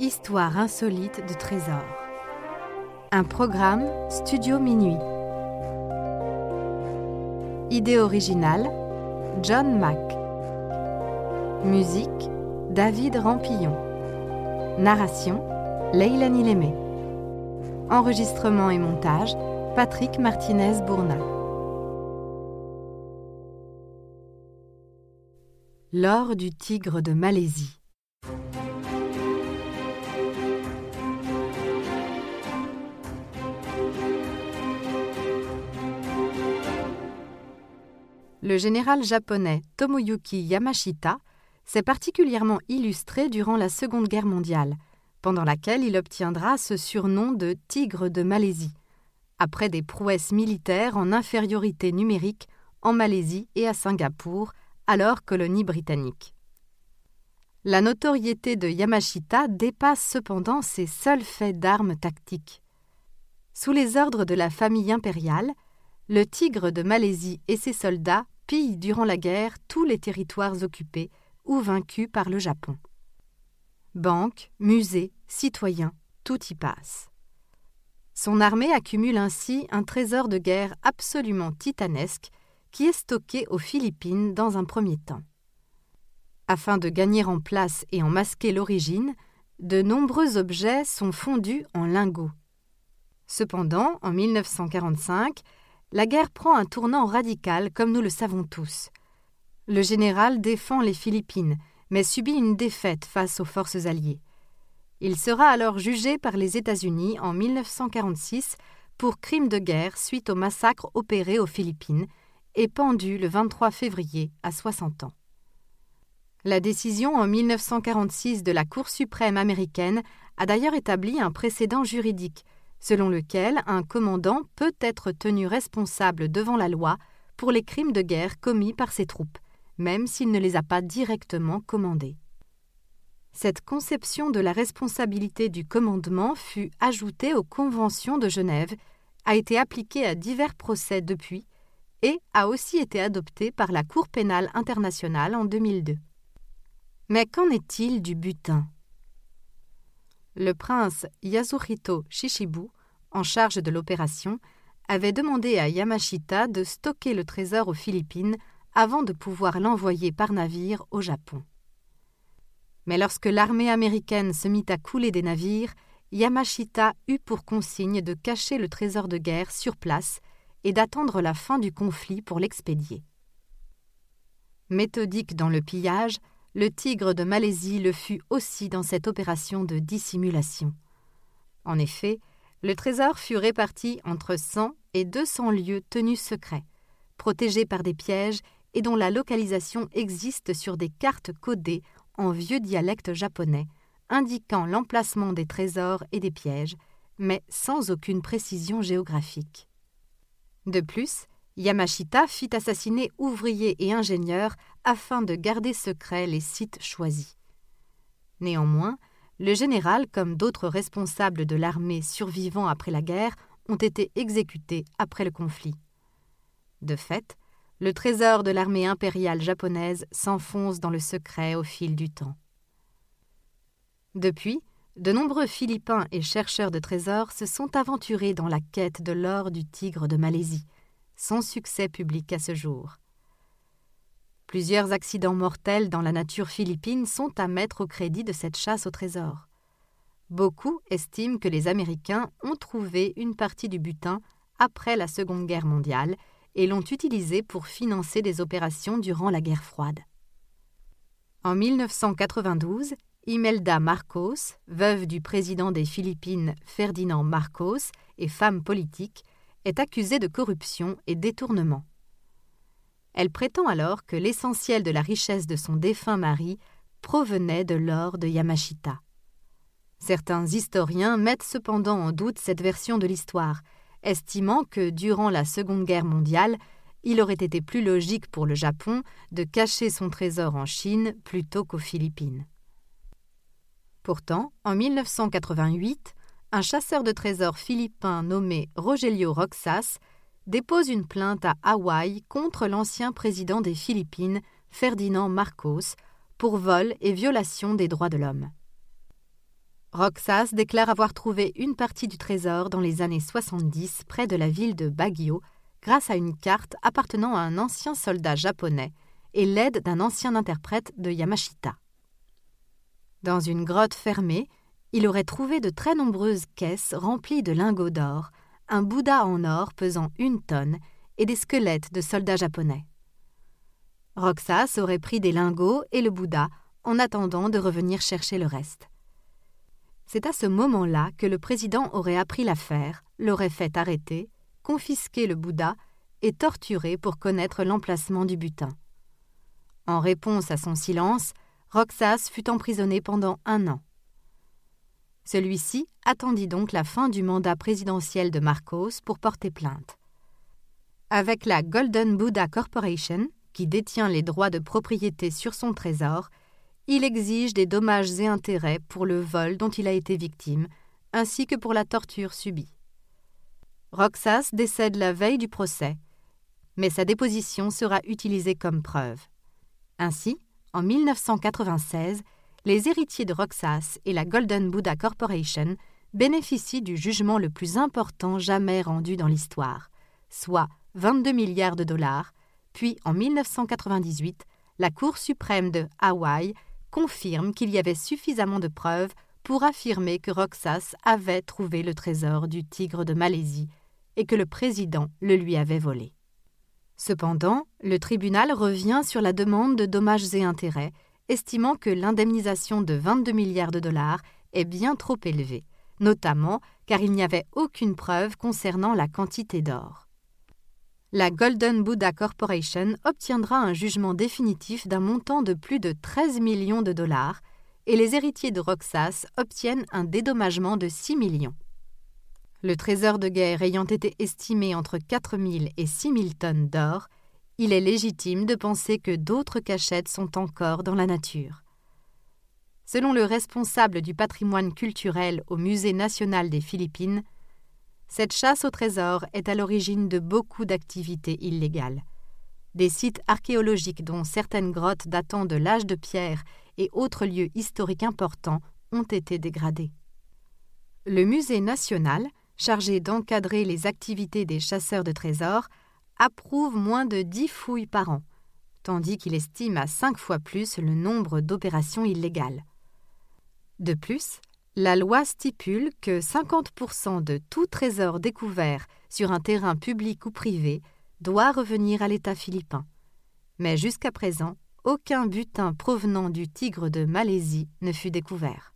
Histoire insolite de trésors. Un programme Studio Minuit. Idée originale John Mack. Musique David Rampillon. Narration Leilani Lémé. Enregistrement et montage Patrick Martinez-Bourna. L'or du tigre de Malaisie. Le général japonais Tomoyuki Yamashita s'est particulièrement illustré durant la Seconde Guerre mondiale, pendant laquelle il obtiendra ce surnom de Tigre de Malaisie, après des prouesses militaires en infériorité numérique en Malaisie et à Singapour, alors colonie britannique. La notoriété de Yamashita dépasse cependant ses seuls faits d'armes tactiques. Sous les ordres de la famille impériale, le Tigre de Malaisie et ses soldats pille durant la guerre tous les territoires occupés ou vaincus par le Japon. Banques, musées, citoyens, tout y passe. Son armée accumule ainsi un trésor de guerre absolument titanesque qui est stocké aux Philippines dans un premier temps. Afin de gagner en place et en masquer l'origine, de nombreux objets sont fondus en lingots. Cependant, en 1945, la guerre prend un tournant radical comme nous le savons tous. Le général défend les Philippines, mais subit une défaite face aux forces alliées. Il sera alors jugé par les États-Unis en 1946 pour crime de guerre suite au massacre opéré aux Philippines et pendu le 23 février à 60 ans. La décision en 1946 de la Cour suprême américaine a d'ailleurs établi un précédent juridique selon lequel un commandant peut être tenu responsable devant la loi pour les crimes de guerre commis par ses troupes, même s'il ne les a pas directement commandés. Cette conception de la responsabilité du commandement fut ajoutée aux conventions de Genève, a été appliquée à divers procès depuis et a aussi été adoptée par la Cour pénale internationale en 2002. Mais qu'en est-il du butin? Le prince Yasuhito Shishibu, en charge de l'opération, avait demandé à Yamashita de stocker le trésor aux Philippines avant de pouvoir l'envoyer par navire au Japon. Mais lorsque l'armée américaine se mit à couler des navires, Yamashita eut pour consigne de cacher le trésor de guerre sur place et d'attendre la fin du conflit pour l'expédier. Méthodique dans le pillage, le tigre de Malaisie le fut aussi dans cette opération de dissimulation. En effet, le trésor fut réparti entre 100 et 200 lieux tenus secrets, protégés par des pièges et dont la localisation existe sur des cartes codées en vieux dialecte japonais, indiquant l'emplacement des trésors et des pièges, mais sans aucune précision géographique. De plus, Yamashita fit assassiner ouvriers et ingénieurs afin de garder secrets les sites choisis. Néanmoins, le général, comme d'autres responsables de l'armée survivant après la guerre, ont été exécutés après le conflit. De fait, le trésor de l'armée impériale japonaise s'enfonce dans le secret au fil du temps. Depuis, de nombreux Philippins et chercheurs de trésors se sont aventurés dans la quête de l'or du tigre de Malaisie, sans succès public à ce jour. Plusieurs accidents mortels dans la nature philippine sont à mettre au crédit de cette chasse au trésor. Beaucoup estiment que les Américains ont trouvé une partie du butin après la Seconde Guerre mondiale et l'ont utilisé pour financer des opérations durant la guerre froide. En 1992, Imelda Marcos, veuve du président des Philippines Ferdinand Marcos et femme politique, est accusée de corruption et détournement. Elle prétend alors que l'essentiel de la richesse de son défunt mari provenait de l'or de Yamashita. Certains historiens mettent cependant en doute cette version de l'histoire, estimant que durant la Seconde Guerre mondiale, il aurait été plus logique pour le Japon de cacher son trésor en Chine plutôt qu'aux Philippines. Pourtant, en 1988, un chasseur de trésors philippin nommé Rogelio Roxas dépose une plainte à Hawaï contre l'ancien président des Philippines, Ferdinand Marcos, pour vol et violation des droits de l'homme. Roxas déclare avoir trouvé une partie du trésor dans les années 70 près de la ville de Baguio grâce à une carte appartenant à un ancien soldat japonais et l'aide d'un ancien interprète de Yamashita. Dans une grotte fermée, il aurait trouvé de très nombreuses caisses remplies de lingots d'or, un Bouddha en or pesant une tonne et des squelettes de soldats japonais. Roxas aurait pris des lingots et le Bouddha en attendant de revenir chercher le reste. C'est à ce moment-là que le président aurait appris l'affaire, l'aurait fait arrêter, confisquer le Bouddha et torturer pour connaître l'emplacement du butin. En réponse à son silence, Roxas fut emprisonné pendant un an. Celui-ci attendit donc la fin du mandat présidentiel de Marcos pour porter plainte. Avec la Golden Buddha Corporation, qui détient les droits de propriété sur son trésor, il exige des dommages et intérêts pour le vol dont il a été victime, ainsi que pour la torture subie. Roxas décède la veille du procès, mais sa déposition sera utilisée comme preuve. Ainsi, en 1996, les héritiers de Roxas et la Golden Buddha Corporation bénéficient du jugement le plus important jamais rendu dans l'histoire, soit 22 milliards de dollars, puis en 1998, la Cour suprême de Hawaï confirme qu'il y avait suffisamment de preuves pour affirmer que Roxas avait trouvé le trésor du tigre de Malaisie et que le président le lui avait volé. Cependant, le tribunal revient sur la demande de dommages et intérêts estimant que l'indemnisation de 22 milliards de dollars est bien trop élevée, notamment car il n'y avait aucune preuve concernant la quantité d'or. La Golden Buddha Corporation obtiendra un jugement définitif d'un montant de plus de 13 millions de dollars et les héritiers de Roxas obtiennent un dédommagement de 6 millions. Le trésor de guerre ayant été estimé entre 4 000 et 6 000 tonnes d'or, il est légitime de penser que d'autres cachettes sont encore dans la nature. Selon le responsable du patrimoine culturel au Musée national des Philippines, cette chasse au trésor est à l'origine de beaucoup d'activités illégales. Des sites archéologiques dont certaines grottes datant de l'âge de pierre et autres lieux historiques importants ont été dégradés. Le Musée national, chargé d'encadrer les activités des chasseurs de trésors, approuve moins de dix fouilles par an, tandis qu'il estime à cinq fois plus le nombre d'opérations illégales. De plus, la loi stipule que 50% de tout trésor découvert sur un terrain public ou privé doit revenir à l'État philippin. Mais jusqu'à présent, aucun butin provenant du tigre de Malaisie ne fut découvert.